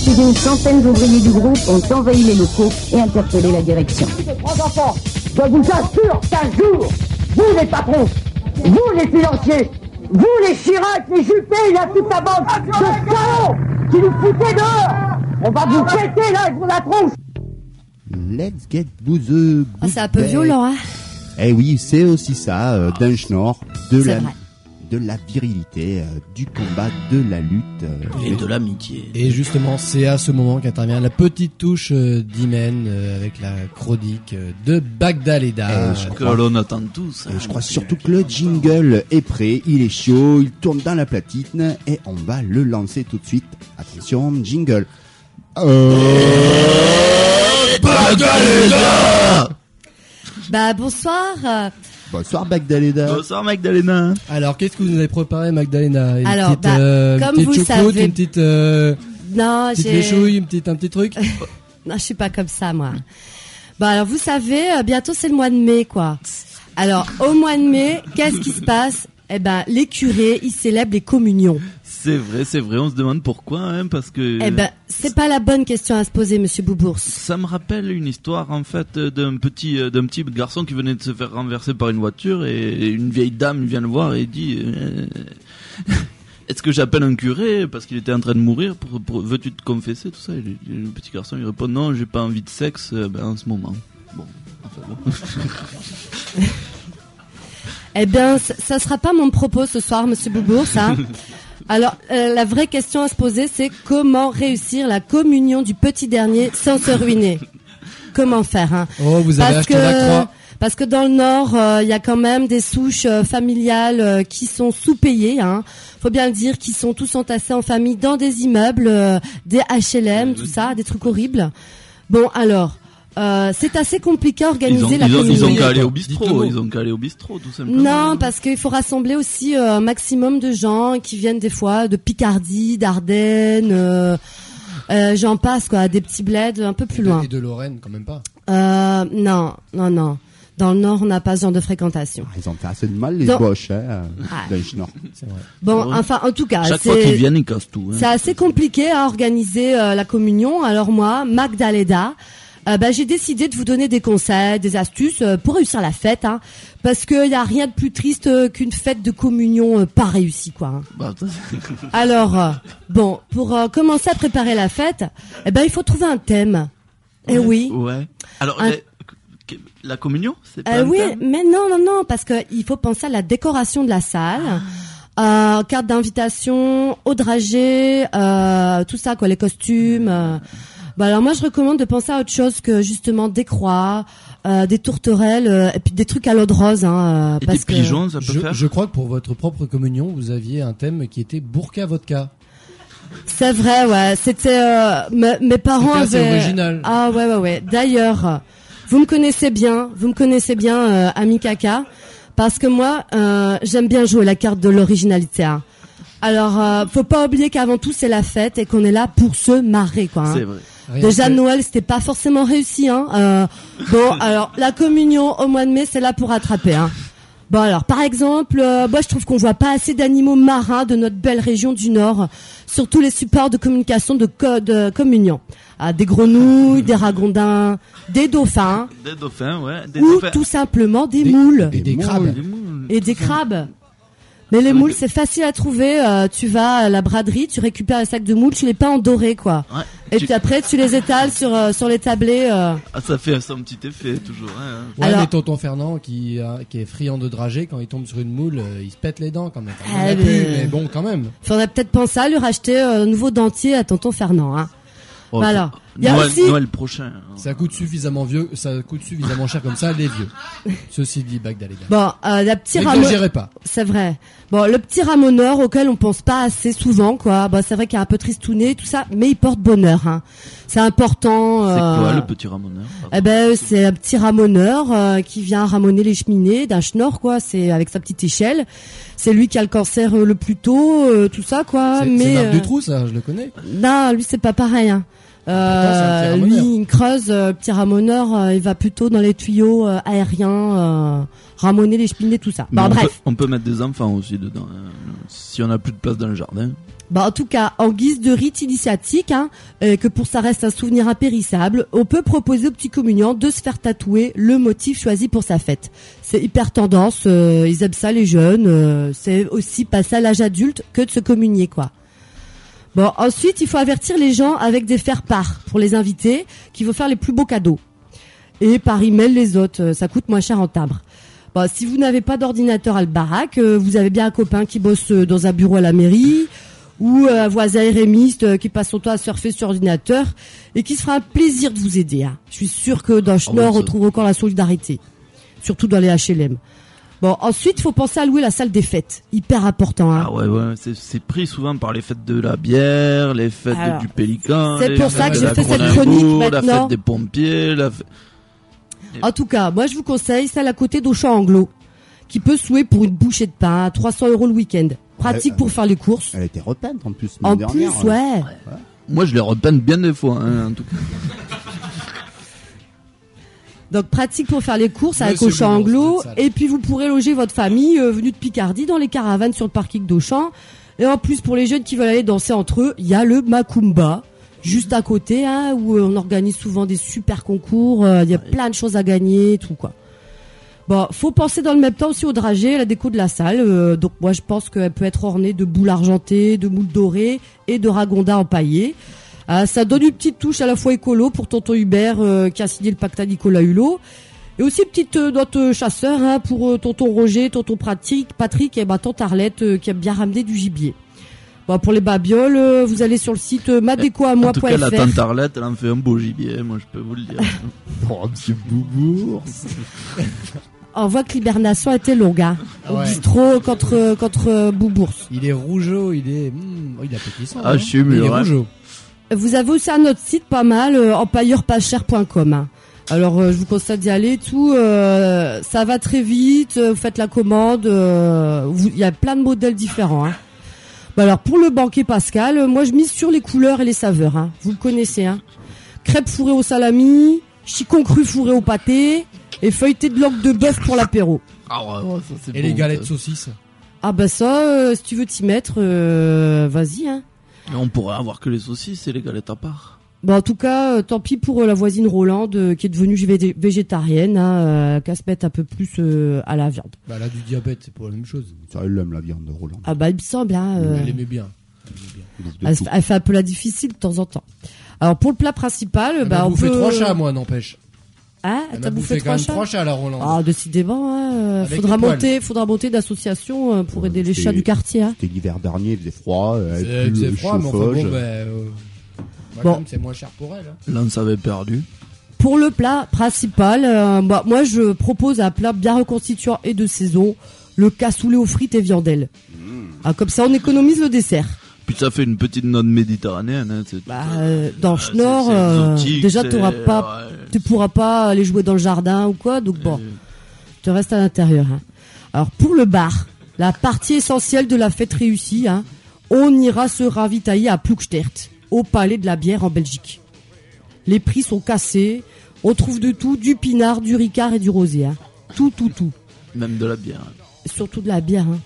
Plus d'une centaine d'ouvriers du groupe ont envahi les locaux et interpellé la direction. Trois enfants, je vous assure qu'un jour, vous les patrons, vous les financiers, vous les Chirac, les Juppé, la toute la bande de salauds qui nous foutez dehors, on va vous péter là avec la tronche. Let's get bouseux. Ah, c'est un peu violent, hein. Eh oui, c'est aussi ça, euh, d'un schnorr, de la, vrai. De la virilité, euh, du combat, de la lutte. euh, Et de l'amitié. Et justement, c'est à ce moment qu'intervient la petite touche euh, d'Imen euh, avec la chronique euh, de Bagdaleda. Je Que l'on attend tous. hein. Et je crois surtout que le jingle est prêt, il est chaud, il tourne dans la platine et on va le lancer tout de suite. Attention, jingle. Bah bonsoir. Euh, Bonsoir Bagdaleda. Bonsoir Magdalena. Alors, qu'est-ce que vous nous avez préparé, Magdalena? Une Alors, petite, bah, euh, une comme petite vous choucroute, savez- une petite, euh, Non, petite une petite, un petit truc? Non, je suis pas comme ça, moi. Bon, alors vous savez, euh, bientôt c'est le mois de mai, quoi. Alors, au mois de mai, qu'est-ce qui se passe? Eh ben, les curés, ils célèbrent les communions. C'est vrai, c'est vrai, on se demande pourquoi, hein, parce que... Eh ben, c'est pas la bonne question à se poser, Monsieur Boubours. Ça me rappelle une histoire en fait d'un petit euh, d'un petit garçon qui venait de se faire renverser par une voiture et une vieille dame vient le voir et dit euh, est-ce que j'appelle un curé parce qu'il était en train de mourir pour, pour- veux-tu te confesser tout ça? Et le, le petit garçon il répond non j'ai pas envie de sexe euh, ben, en ce moment bon enfin bon Eh bien, ça, sera pas mon propos ce soir, Monsieur Boubours, hein. Alors, euh, la vraie question à se poser, c'est comment réussir la communion du petit dernier sans se ruiner? Comment faire, hein? Oh, vous avez parce acheté que, la croix. Parce que dans le Nord, euh, il y a quand même des souches euh, familiales euh, qui sont sous-payées. Hein. Faut bien le dire, qui sont tous entassés en famille dans des immeubles, euh, des HLM, tout ça, des trucs horribles. Bon, alors, euh, c'est assez compliqué à ils organiser ont la ils ont, ils ont communion. qu'à aller au bistrot ils ont qu'à aller au bistrot tout simplement Non, parce qu'il faut rassembler aussi euh, un maximum de gens qui viennent des fois de Picardie, d'Ardennes, euh, euh, j'en passe quoi, des petits bleds un peu plus loin. Et de Lorraine, quand même pas. Euh, non, non, non. Dans le Nord, on n'a pas ce genre de fréquentation. Ah, Ils ont fait assez de mal les Donc- boches, hein, Ah. vrai. Bon, enfin, en tout cas, chaque fois qu'ils c'est viennent ils cassent tout hein. c'est assez compliqué à organiser euh, la communion. Alors moi, Magdalena, euh, bah, j'ai décidé de vous donner des conseils, des astuces euh, pour réussir la fête, hein, parce qu'il y a rien de plus triste euh, qu'une fête de communion euh, pas réussie, quoi. hein. Bah, ça, Alors, bon, pour commencer à préparer la fête, eh ben, il faut trouver un thème. Eh oui. ouais alors Un- la, la communion c'est pas Euh, un oui, thème mais non, non, non, parce que il faut penser à la décoration de la salle, euh, carte d'invitation, au dragée, euh, tout ça, quoi, les costumes. euh. Bah alors moi je recommande de penser à autre chose que justement des croix, euh, des tourterelles euh, et puis des trucs à l'eau de rose. Hein, euh, Et parce des que- pigeons, ça peut Je, faire je crois que pour votre propre communion, vous aviez un thème qui était Burka Vodka. C'est vrai, ouais. C'était euh, me- mes parents avaient. original. Ah ouais, ouais, ouais. D'ailleurs, vous me connaissez bien, vous me connaissez bien, euh, ami Kaka, parce que moi, euh, j'aime bien jouer la carte de l'originalité. hein. Alors, euh, faut pas oublier qu'avant tout c'est la fête et qu'on est là pour se marrer, quoi. hein. C'est vrai. Rien Déjà que- Noël, c'était pas forcément réussi. Hein. Euh, bon, alors la communion au mois de mai, c'est là pour rattraper. Hein. Bon alors, par exemple, euh, moi je trouve qu'on voit pas assez d'animaux marins de notre belle région du Nord, sur tous les supports de communication de, co- de communion. Ah, des grenouilles, des ragondins, des dauphins, Des dauphins, ouais. Des ou dauphins. tout simplement des, Des- moules Et des crabes. Des moules. et des crabes. Mais les moules, c'est facile à trouver. euh, tu vas à la braderie, tu récupères un sac de moules, tu les peins en doré, quoi. Ouais. Et Tu- puis après, tu les étales sur euh, sur les tablés. euh. Ah, ça fait son petit effet, toujours. Hein. Ouais, Alors- mais tonton Fernand qui, a- qui est friand de dragée, quand il tombe sur une moule, euh, il se pète les dents quand même. Il y en a Ah, plus, mais- mais bon, quand même. Faudrait peut-être penser à lui racheter euh, un nouveau dentier à tonton Fernand. Hein. Oh, Voilà. C'est- Il y a Noël, aussi- Noël prochain. hein. Ça coûte suffisamment vieux, ça coûte suffisamment cher comme ça, les vieux. Ceci dit, Bagdad, les gars. Bon, euh, la petite ramoneur, N'exagérez pas. c'est vrai. Bon, le petit ramoneur auquel on pense pas assez souvent, quoi. Bon, c'est vrai qu'il est un peu tristouné, tout ça, mais il porte bonheur. Hein. C'est important. C'est euh, quoi le petit ramoneur Eh ben, c'est un petit ramoneur euh, qui vient ramoner les cheminées d'un schnorr, quoi. C'est avec sa petite échelle. C'est lui qui a le cancer euh, le plus tôt, euh, tout ça, quoi. C'est mais c'est Marc euh, Dutroux, ça, je le connais. Non, lui c'est pas pareil. Hein. Euh, lui, il creuse, euh, petit ramoneur, euh, il va plutôt dans les tuyaux euh, aériens, euh, ramoner les cheminées, tout ça. On, bref. peut, on peut mettre des enfants aussi dedans. hein, si on n'a plus de place dans le jardin. Bah, en tout cas, en guise de rite initiatique, hein, euh, que pour ça reste un souvenir impérissable, on peut proposer au petit communiant de se faire tatouer le motif choisi pour sa fête. C'est hyper tendance, euh, ils aiment ça les jeunes, euh, c'est aussi passer à l'âge adulte que de se communier, quoi. Bon, ensuite, il faut avertir les gens avec des faire-part pour les invités qui vont faire les plus beaux cadeaux. Et par email les autres, euh, ça coûte moins cher en timbre. Bon, si vous n'avez pas d'ordinateur à le baraque, euh, vous avez bien un copain qui bosse euh, dans un bureau à la mairie ou un voisin RMiste euh, qui passe son temps à surfer sur ordinateur et qui se fera un plaisir de vous aider. hein. Je suis sûr que dans Schnorr, ça- on trouve encore la solidarité, surtout dans les HLM. Bon, ensuite, il faut penser à louer la salle des fêtes, hyper important. Hein. Ah ouais, ouais, c'est- c'est pris souvent par les fêtes de la bière, les fêtes Alors, du pélican. c'est pour ça que la fait cette chronique La maintenant. fête des pompiers, la fête... En tout cas, moi je vous conseille celle à côté d'Auchan Anglo, qui peut se louer pour une bouchée de pain à 300 euros le week-end. Pratique pour faire les courses. Elle était repeinte en plus. En l'année plus, dernière. ouais. Moi, je les repeins bien des fois, hein, en tout cas. Donc pratique pour faire les courses avec Monsieur Auchan Anglo. Et puis vous pourrez loger votre famille euh, venue de Picardie dans les caravanes sur le parking d'Auchan. Et en plus pour les jeunes qui veulent aller danser entre eux, il y a le Macumba. Juste à côté, hein, où euh, on organise souvent des super concours, euh, il y a plein de choses à gagner, tout quoi. Bon, faut penser dans le même temps aussi au dragée, à la déco de la salle. euh, donc moi je pense qu'elle peut être ornée de boules argentées, de moules dorées et de ragondins empaillés. Ah, ça donne une petite touche à la fois écolo pour tonton Hubert euh, qui a signé le pacte à Nicolas Hulot. Et aussi une petite euh, note euh, chasseur hein, pour euh, tonton Roger, tonton Patrick, Patrick et bah, tante Arlette euh, qui aime bien ramener du gibier. Bon, pour les babioles, euh, vous allez sur le site euh, En tout cas, la madecoamois.fr. tante Arlette, elle en fait un beau gibier, moi, je peux vous le dire. Oh, monsieur Boubours. On voit que l'hibernation était longue. Hein, au Ouais. bistrot contre, contre euh, Boubours. Il est rougeau, il est, oh, il a petit sang. Ah, hein. je suis Mais Il est mûr, hein. rougeau. Vous avez aussi un autre site pas mal, euh, empailleurpaschère.com. Alors euh, je vous conseille d'y aller. Tout, euh, ça va très vite. Vous faites la commande. euh, vous- Il y a plein de modèles différents. Hein. Bah alors pour le banquet Pascal, euh, moi je mise sur les couleurs et les saveurs. Hein. Vous le connaissez. Hein. Crêpes fourrées au salami, chicon cru fourré au pâté et feuilleté de langue de bœuf pour l'apéro. Ah ouais, ouais, ça, c'est Et bon, les galettes saucisses. Ah bah ça, euh, si tu veux t'y mettre, euh, vas-y. Hein. Mais on pourrait avoir que les saucisses et les galettes à part. Bon, en tout cas, euh, tant pis pour euh, la voisine Rolande euh, qui est devenue vé- végétarienne, hein, euh, qu'à se mettre un peu plus euh, à la viande. Bah, elle a du diabète, c'est pas la même chose. Ça, elle aime la viande de Roland. Ah bah il me semble, hein, euh, Elle aimait bien. Elle aimait bien. Elle, elle fait un peu la difficile de temps en temps. Alors pour le plat principal, bah on peut. trois chats, moi, n'empêche. Hein, Elle t'as bouffé bouffé quand trois même chats trois chats, la Rolande. Ah décidément, hein, Avec faudra poils. monter, faudra monter d'association euh, pour aider les chats du quartier. Hein. C'était l'hiver dernier, il faisait froid. euh, C'est- elle froid, mais enfin bon, bah, euh, Bon. c'est moins cher pour elle. hein. Lance avait perdu. Pour le plat principal, euh, bah, moi je propose un plat bien reconstituant et de saison, le cassoulet aux frites et viandelles. Ah, comme ça on économise le dessert. Puis ça fait une petite note méditerranéenne. Hein, Bah, euh, dans c'est- Schnorr, c'est euh, déjà t'auras pas, ouais. tu pourras pas aller jouer dans le jardin ou quoi, donc bon, tu restes à l'intérieur. hein. Alors pour le bar, la partie essentielle de la fête réussie, hein, on ira se ravitailler à Ploegstert, au palais de la bière en Belgique. Les prix sont cassés, on trouve de tout, du pinard, du ricard et du rosé. hein. Tout, tout, tout. Même de la bière. Surtout de la bière. hein.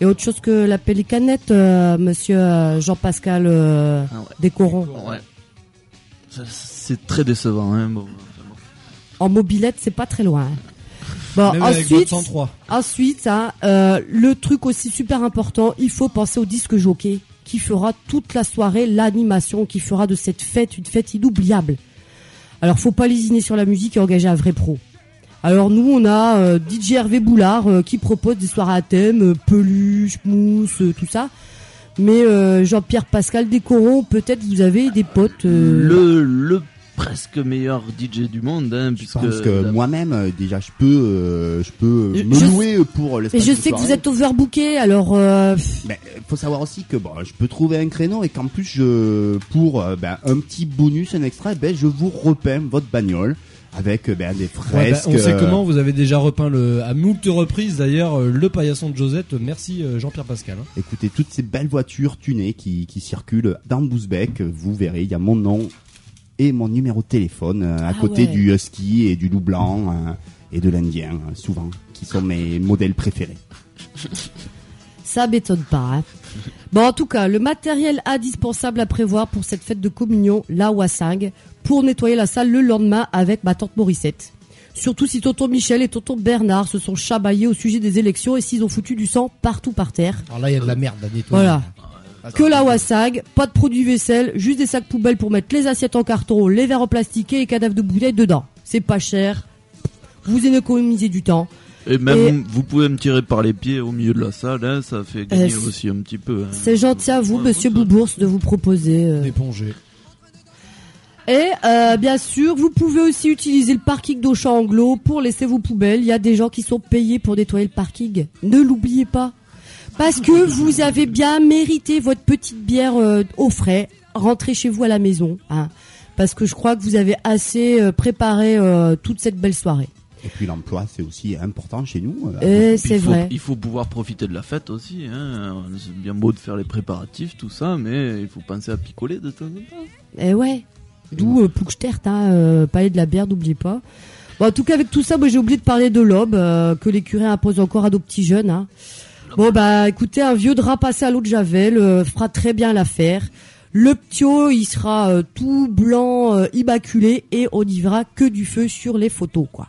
Et autre chose que la pélicanette, euh, monsieur euh, Jean-Pascal euh, Ah ouais. Décoron. Ouais. Ça, C'est très décevant. Hein, bon. En mobilette, c'est pas très loin. hein. Bon, Même ensuite, votre 103. ensuite, hein, euh, le truc aussi super important, il faut penser au disque jockey qui fera toute la soirée l'animation, qui fera de cette fête une fête inoubliable. Alors, faut pas lésiner sur la musique et engager un vrai pro. Alors nous, on a euh, DJ Hervé Boulard euh, qui propose des soirées à thème, euh, peluche, mousse, euh, tout ça. Mais euh, Jean-Pierre Pascal Décoron, peut-être vous avez des potes. euh, Le, le presque meilleur DJ du monde. Hein, Je puisque pense que la- moi-même, déjà, je peux, euh, je peux Je- me je- louer pour Mais l'espace je de sais que vous êtes overbooké, alors euh, Mais euh, faut savoir aussi que bon, je peux trouver un créneau et qu'en plus je pour ben, un petit bonus, un extrait, ben je vous repeins votre bagnole avec euh, ben, des Ouais, bah, fresques. on sait euh, comment, vous avez déjà repeint le, à moult reprises d'ailleurs euh, le paillasson de Josette. Merci Jean-Pierre Pascal. hein. Écoutez toutes ces belles voitures tunées qui, qui circulent dans Bousbec, vous verrez, il y a mon nom et mon numéro de téléphone à Ah côté ouais. du husky et du loup blanc et de l'indien souvent, qui sont mes modèles préférés. ça m'étonne pas. hein. Bon, en tout cas, le matériel indispensable à prévoir pour cette fête de communion, la Wassing, pour nettoyer la salle le lendemain avec ma tante Morissette. Surtout si tonton Michel et tonton Bernard se sont chamaillés au sujet des élections et s'ils ont foutu du sang partout par terre. Alors là, il y a de la merde à nettoyer. Voilà. Que la Wassag, pas de produits vaisselle, juste des sacs poubelles pour mettre les assiettes en carton, les verres en plastique et les cadavres de bouteilles dedans. C'est pas cher. Vous économisez du temps. Et même Et- vous pouvez me tirer par les pieds au milieu de la salle, hein, ça fait gagner Euh, aussi un petit peu. hein. C'est gentil à vous, Ouais, monsieur Boubours, de vous proposer. euh. D'éponger. Et euh, bien sûr, vous pouvez aussi utiliser le parking d'Auchan Anglo pour laisser vos poubelles. Il y a des gens qui sont payés pour nettoyer le parking. Ne l'oubliez pas. Parce que vous avez bien mérité votre petite bière euh, au frais. Rentrez chez vous à la maison. Hein, parce que je crois que vous avez assez euh, préparé euh, toute cette belle soirée. Et puis l'emploi, c'est aussi important chez nous. euh, Puis c'est il faut- vrai. Il faut pouvoir profiter de la fête aussi. Hein. C'est bien beau de faire les préparatifs, tout ça, mais il faut penser à picoler de temps en temps. Et ouais. D'où euh, Ploegstert, hein, euh, palais de la bière, n'oubliez pas. Bon, en tout cas, avec tout ça, moi j'ai oublié de parler de l'aube euh, que les curés imposent encore à nos petits jeunes. Hein. Bon bah écoutez, un vieux drap passé à l'eau de javel euh, fera très bien l'affaire. Le ptio, il sera euh, tout blanc, euh, immaculé, et on n'y verra que du feu sur les photos, quoi.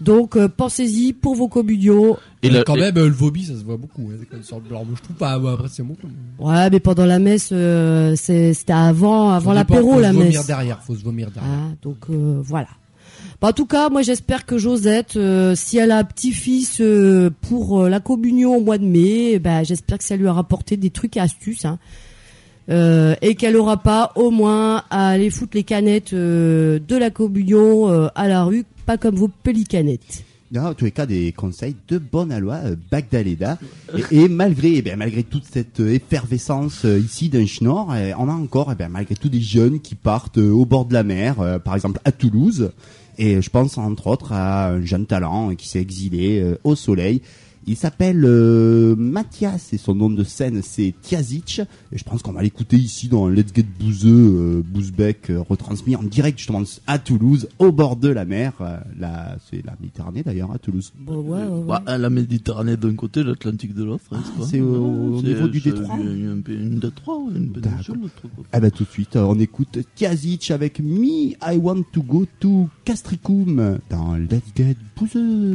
Donc euh, pensez-y pour vos communions. Et Et la- quand et- même, euh, le vomi, ça se voit beaucoup. Hein, il sort de blanc. Moi, je trouve pas. bah, après, c'est beaucoup. Ouais, mais pendant la messe, euh, c'est- c'était avant, avant Ça dépend, l'apéro faut la se vomir messe. derrière. Faut se vomir derrière. Ah, donc euh, voilà. Bah, en tout cas, moi j'espère que Josette, euh, si elle a un petit-fils euh, pour euh, la communion au mois de mai, bah, j'espère que ça lui a rapporté des trucs et astuces. Hein. Euh, et qu'elle aura pas au moins à aller foutre les canettes euh, de la communion euh, à la rue, pas comme vos pélicanettes. Non, en tous les cas, des conseils de bonne aloi, euh, Bagdaleda. Et, et malgré, eh malgré toute cette euh, effervescence euh, ici d'un Schnorr, eh, on a encore, eh malgré tout, des jeunes qui partent au bord de la mer, par exemple à Toulouse. Et je pense entre autres à un jeune talent qui s'est exilé au soleil. Il s'appelle euh, Mathias et son nom de scène c'est Tiazic. Et je pense qu'on va l'écouter ici dans Let's Get Bouzeux, euh, Bouzbec, euh, retransmis en direct justement à Toulouse, au bord de la mer. Euh, là, c'est la Méditerranée d'ailleurs à Toulouse. Bon, ouais, ouais, ouais. Bah, la Méditerranée d'un côté, l'Atlantique de l'autre. quoi. c'est au- niveau du détroit Une, une, une détroit, une péninsule. Eh ben tout de suite, on écoute Tiazic avec Me, I Want to Go to Castricum dans Let's Get Bouzeux.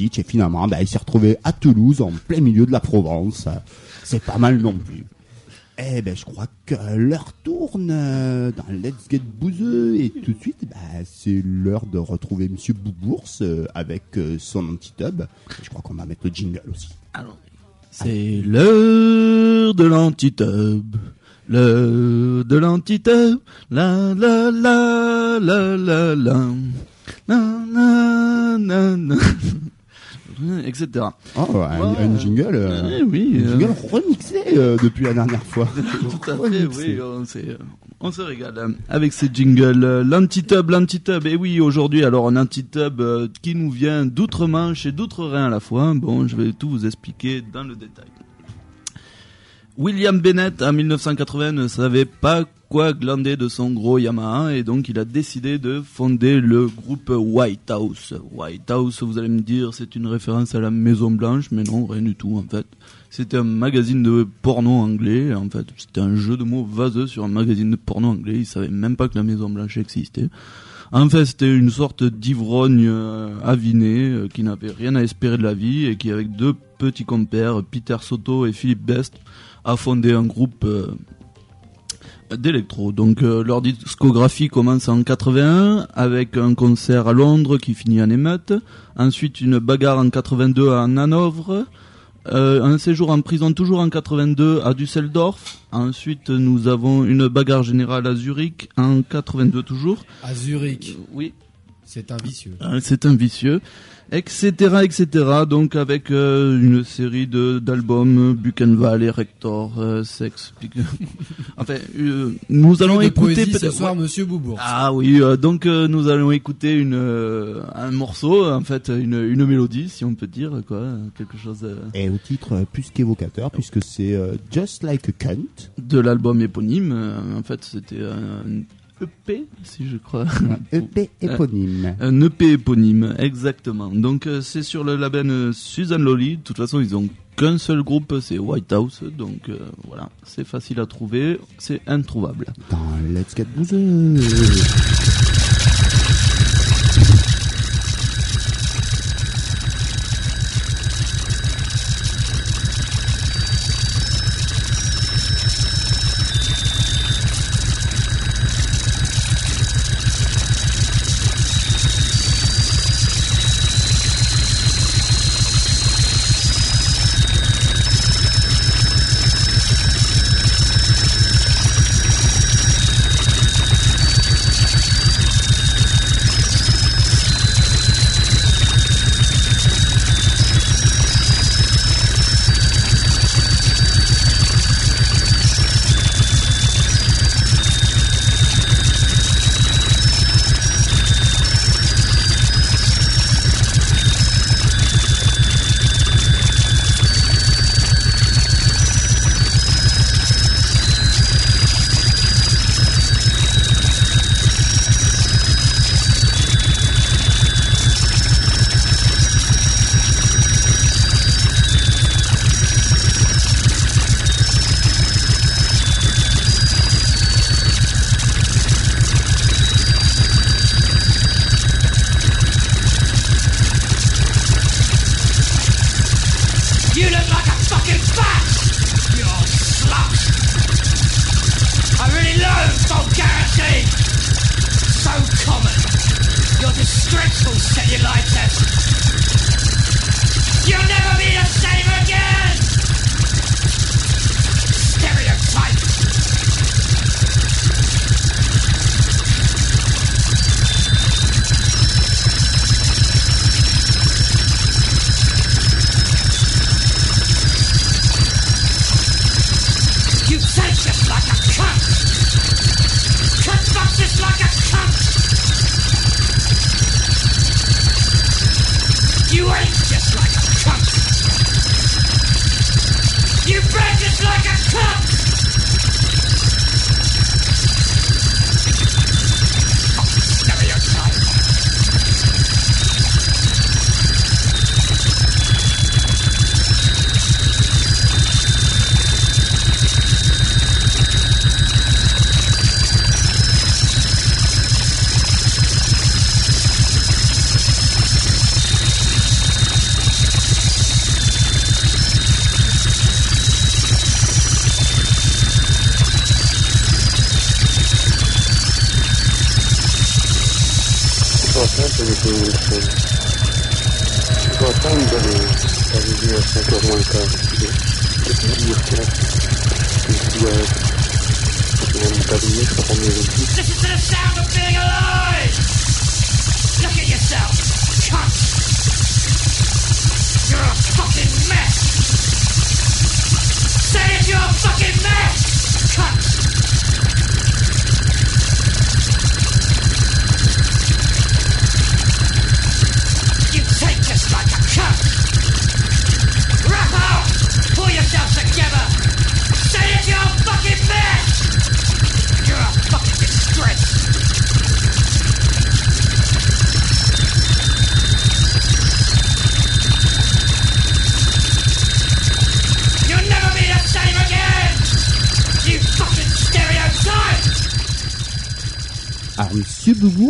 Et finalement bah, il s'est retrouvé à Toulouse, en plein milieu de la Provence. C'est pas mal non plus. Eh ben je crois que l'heure tourne euh, dans Let's Get Bouzeux, et tout de suite bah, c'est l'heure de retrouver Monsieur Boubours euh, avec euh, son anti-tub. Je crois qu'on va mettre le jingle aussi. C'est l'heure de l'antitub. L'heure de l'antitub. La la la la la la. La la la. Etc. Oh, un, un jingle, euh, Eh oui, un euh. jingle remixé euh, depuis la dernière fois. Tout à fait, oui, on, se régale euh, avec ces jingles. L'antitub, l'antitub, et oui, aujourd'hui, alors un antitub qui nous vient d'outre-Manche et d'outre-Rhin à la fois. Bon, je vais tout vous expliquer dans le détail. William Bennett, en 1980, ne savait pas quoi glander de son gros Yamaha et donc il a décidé de fonder le groupe White House. White House, vous allez me dire, c'est une référence à la Maison Blanche, mais non, rien du tout en fait. C'était un magazine de porno anglais, en fait. C'était un jeu de mots vaseux sur un magazine de porno anglais. Ils savaient même pas que la Maison Blanche existait. En fait, c'était une sorte d'ivrogne euh, aviné euh, qui n'avait rien à espérer de la vie et qui, avec deux petits compères, Peter Soto et Philippe Best, a fondé un groupe euh, d'électro. Donc euh, leur discographie commence en 81 avec un concert à Londres qui finit en émeute. Ensuite une bagarre en 82 à Hanovre. Euh, un séjour en prison toujours en 82 à Düsseldorf. Ensuite nous avons une bagarre générale à Zurich en 82 toujours. À Zurich. oui. C'est un vicieux. Euh, C'est un vicieux, etc., etc. Donc avec euh, une série de d'albums, Buchenwald, Erector, euh, Sex. Pic- enfin, euh, nous allons de écouter ce soir, ouais. Monsieur Boubourg. Ah oui, euh, donc euh, nous allons écouter une euh, un morceau, en fait, une une mélodie, si on peut dire quoi, quelque chose euh, Et au titre euh, plus qu'évocateur, puisque c'est euh, Just Like a Cunt. de l'album éponyme. Euh, en fait, c'était un EP, si je crois. EP éponyme. Un EP éponyme, exactement. Donc euh, c'est sur le label euh, Suzanne Lolly. De toute façon, ils ont qu'un seul groupe, c'est White House. Donc euh, voilà, c'est facile à trouver, c'est introuvable. Dans Let's Get. dreadful cellulitis.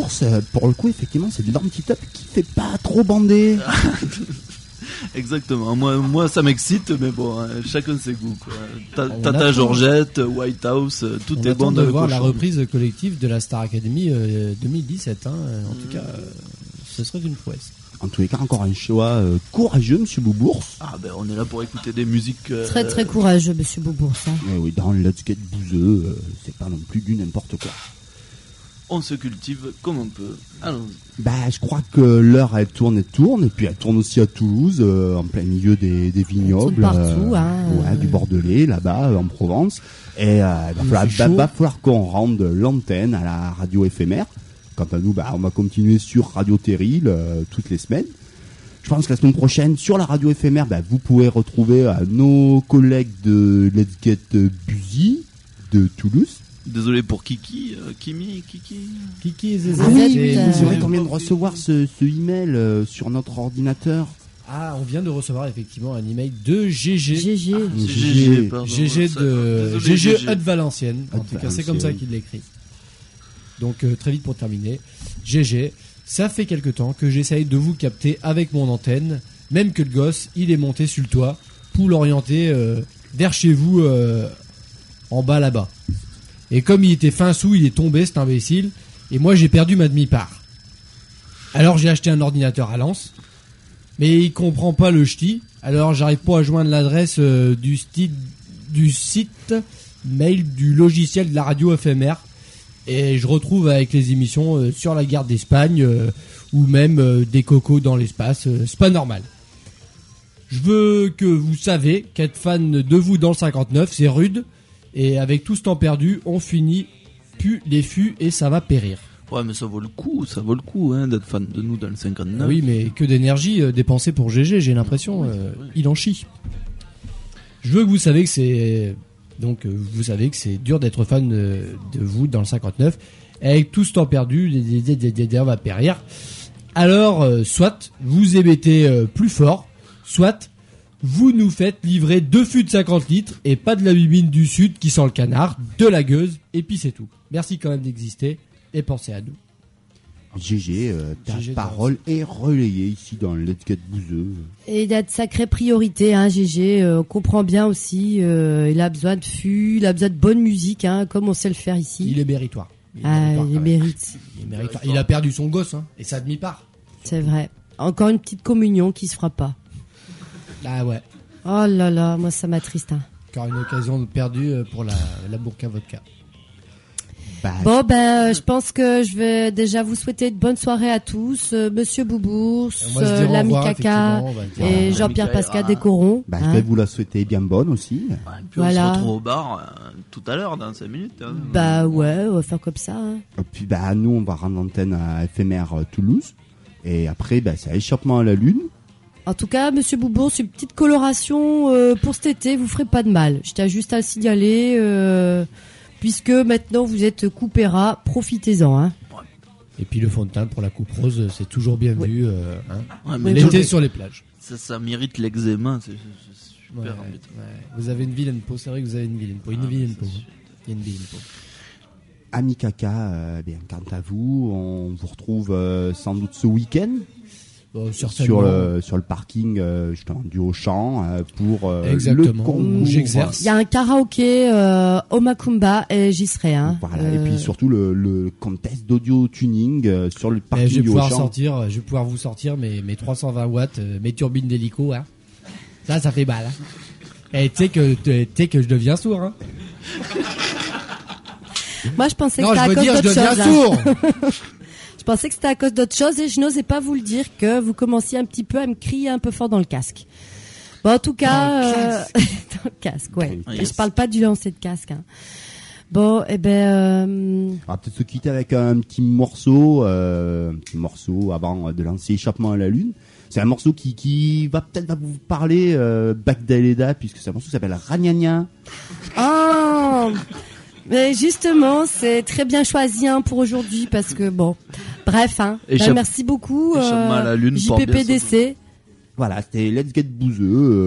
Boubours, euh, pour le coup, effectivement, c'est de l'anti-top qui fait pas trop bander. Exactement. Moi, moi, ça m'excite, mais bon, hein, chacun ses goûts. Quoi. Ta- Tata attend. Georgette, White House, euh, tout On est attend bon de voir la cochon. reprise collective de la Star Academy euh, 2017. hein. En tout cas, euh, ce serait une prouesse. En tous les cas, encore un choix euh, courageux, Monsieur Boubours. Ah ben, on est là pour écouter des musiques. euh, Très très courageux, monsieur ça. Eh oui, dans le Let's Get Bouzeux, euh, c'est pas non plus du n'importe quoi. On se cultive comme on peut. Allons. Bah, je crois que l'heure elle tourne et tourne, et puis elle tourne aussi à Toulouse, euh, en plein milieu des, des vignobles, partout, hein. ouais, du Bordelais, là-bas, euh, en Provence. Et euh, il va falloir, qu'on rende l'antenne à la radio éphémère. Quant à nous, bah, on va continuer sur Radio Terril euh, toutes les semaines. Je pense que la semaine prochaine, sur la radio éphémère, bah, vous pourrez retrouver euh, nos collègues de Let's Get Busy de Toulouse. Désolé pour Kiki, euh, Kimi, Kiki. Kiki et Zézé. Ah oui, c'est- c'est vrai qu'on vient de recevoir ce, ce email euh, sur notre ordinateur? Ah, on vient de recevoir effectivement un email de GG. GG. C'est GG, pardon. GG de désolé, GG GG. Hut Valenciennes. En tout cas, c'est comme ça qu'il l'écrit. Donc euh, très vite pour terminer. GG, ça fait quelque temps que j'essaye de vous capter avec mon antenne, même que le gosse, il est monté sur le toit pour l'orienter euh, vers chez vous euh, en bas là-bas. Et comme il était fin sous, il est tombé cet imbécile et moi j'ai perdu ma demi-part. Alors j'ai acheté un ordinateur à Lens, mais il comprend pas le ch'ti. Alors j'arrive pas à joindre l'adresse euh, du, du site mail du logiciel de la radio éphémère. Et je retrouve avec les émissions euh, sur la guerre d'Espagne euh, ou même des cocos dans l'espace. c'est pas normal. Je veux que vous savez qu'être fan de vous dans le 59, c'est rude. Et avec tout ce temps perdu, on finit plus les fûts et ça va périr. Ouais, mais ça vaut le coup, ça vaut le coup hein, d'être fan de nous dans le 59. Oui, mais que d'énergie euh, dépensée pour GG, j'ai l'impression. euh, il en chie. Je veux que vous savez que c'est donc euh, vous savez que c'est dur d'être fan de, de vous dans le 59. Avec tout ce temps perdu, les- on va périr. Alors, euh, soit vous émettez euh, plus fort, soit vous nous faites livrer deux fûts de 50 litres et pas de la bibine du sud qui sent le canard, de la gueuse, et puis c'est tout. Merci quand même d'exister et pensez à nous. GG, euh, ta GG parole est relayée ici dans le Let's Get Bouzeux. Et il a de sacrées priorités, hein, GG. euh, on comprend bien aussi. euh, il a besoin de fût, il a besoin de bonne musique, hein, comme on sait le faire ici. Il est méritoire. Il est Ah, méritoire, il mérite. Il, est méritoire. Il a perdu son gosse, hein, et sa demi-part. C'est vrai. Encore une petite communion qui se fera pas. Ah ouais. Oh là là, moi ça m'attriste. Hein. Encore une occasion perdue euh, pour la, la Vodka. Bah, Bon ben, euh, je pense que je vais déjà vous souhaiter une bonne soirée à tous, euh, Monsieur Boubours, On euh, l'ami Caca on et. Jean-Pierre Pascal. Descorons. bah, je hein. vais vous la souhaiter bien bonne aussi. Ouais, puis on Voilà. se retrouve au bar euh, tout à l'heure, dans 5 minutes. hein. Bah ouais, on va faire comme ça. hein. Et puis bah nous on va rendre l'antenne à éphémère Toulouse. Et après bah c'est échappement à la lune. En tout cas, Monsieur Boubours, une petite coloration euh, pour cet été, vous ferez pas de mal. Je tiens juste à le signaler, euh, puisque maintenant vous êtes coupéra, profitez-en. Hein. Et puis le fond de teint pour la coupe rose, c'est toujours bien vu. euh, hein. Ouais, mais L'été sur les plages. ça, ça mérite l'eczéma, c'est super Ouais. Vous avez une vilaine peau, c'est vrai que vous avez une vilaine peau. Une Ah, vilaine peau. hein. Il y a une vilaine peau. Ami Caca, euh, bien quant à vous, on vous retrouve euh, sans doute ce week-end. Euh, sur le sur le parking euh, justement du Auchan euh, pour euh, Exactement, le concours. où j'exerce. Il y a un karaoké euh, au Macumba et j'y serai. Hein. Voilà, Euh, et puis surtout le, le contest d'audio tuning euh, sur le Eh, parking je vais du pouvoir Auchan. sortir, je vais pouvoir vous sortir mes, mes 320 watts, euh, mes turbines d'hélico, hein. Ça, ça fait mal, hein. Et tu sais que, tu que je deviens sourd, hein. Moi, je pensais Non, que c'était à cause dire, je d'autre deviens chose. sourd. je pensais que c'était à cause d'autre chose et je n'osais pas vous le dire que vous commenciez un petit peu à me crier un peu fort dans le casque. Bon, en tout cas, euh, dans le casque, ouais. Ah, Et yes. Je parle pas du lancer de casque. Hein. Bon, eh ben, euh, On va peut-être se quitter avec un petit morceau, euh, un petit morceau avant de lancer Échappement à la Lune. C'est un morceau qui, qui va peut-être vous parler euh, Bagdaleda puisque c'est un morceau qui s'appelle Ragnagna. Oh Mais justement, c'est très bien choisi hein, pour aujourd'hui parce que bon, bref, hein. Échappe- Ben, merci beaucoup. Échappement à la Lune porte bien son JPPDC. Voilà, c'était Let's Get Bouzeux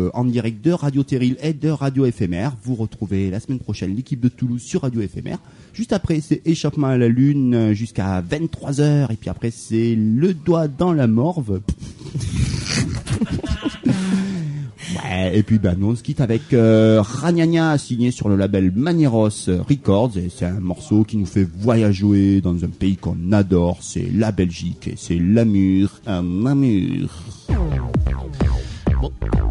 euh, en direct de Radio Terril et de Radio FMR. Vous retrouvez la semaine prochaine l'équipe de Toulouse sur Radio FMR. Juste après, c'est Échappement à la Lune euh, jusqu'à 23h. Et puis après, c'est Le Doigt dans la Morve. Ouais, et puis ben, nous on se quitte avec euh, Ragnagna signé sur le label Manieros Records. Et c'est un morceau qui nous fait voyager dans un pays qu'on adore, c'est la Belgique et c'est l'Amur, un Amur. Sur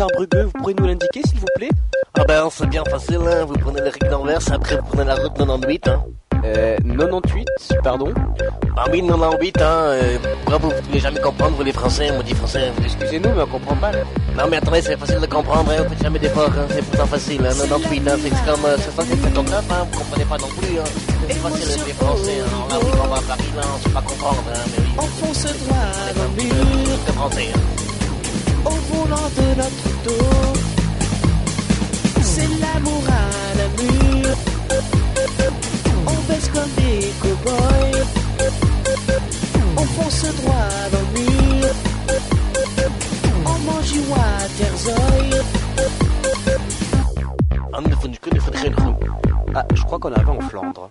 vous pourrez nous l'indiquer s'il vous plaît Ah ben c'est bien facile, hein. vous prenez les règles d'Anvers, après vous prenez la route 98. Hein. Euh, 98, pardon Bah oui, 98, hein. Euh, pourquoi vous ne pouvez jamais comprendre, vous les Français, on dit français. Excusez-nous, mais on comprend mal. Non mais attendez, c'est facile de comprendre, hein. vous faites jamais d'efforts, hein. c'est pourtant facile, hein. 98, hein. c'est comme euh, 759, hein. vous comprenez pas non plus. Hein. C'est facile les Français, hein. on a appris qu'on va à Paris, là, on sait pas comprendre, hein. mais oui. On fonce droit dans le mur. C'est français, hein. Au volant de notre dos. C'est l'amour à la mur. On baisse comme des cow-boys. On fonce droit dans le mur. On mange du. Ah, ne faut- Ah, je crois qu'on arrive en Flandre.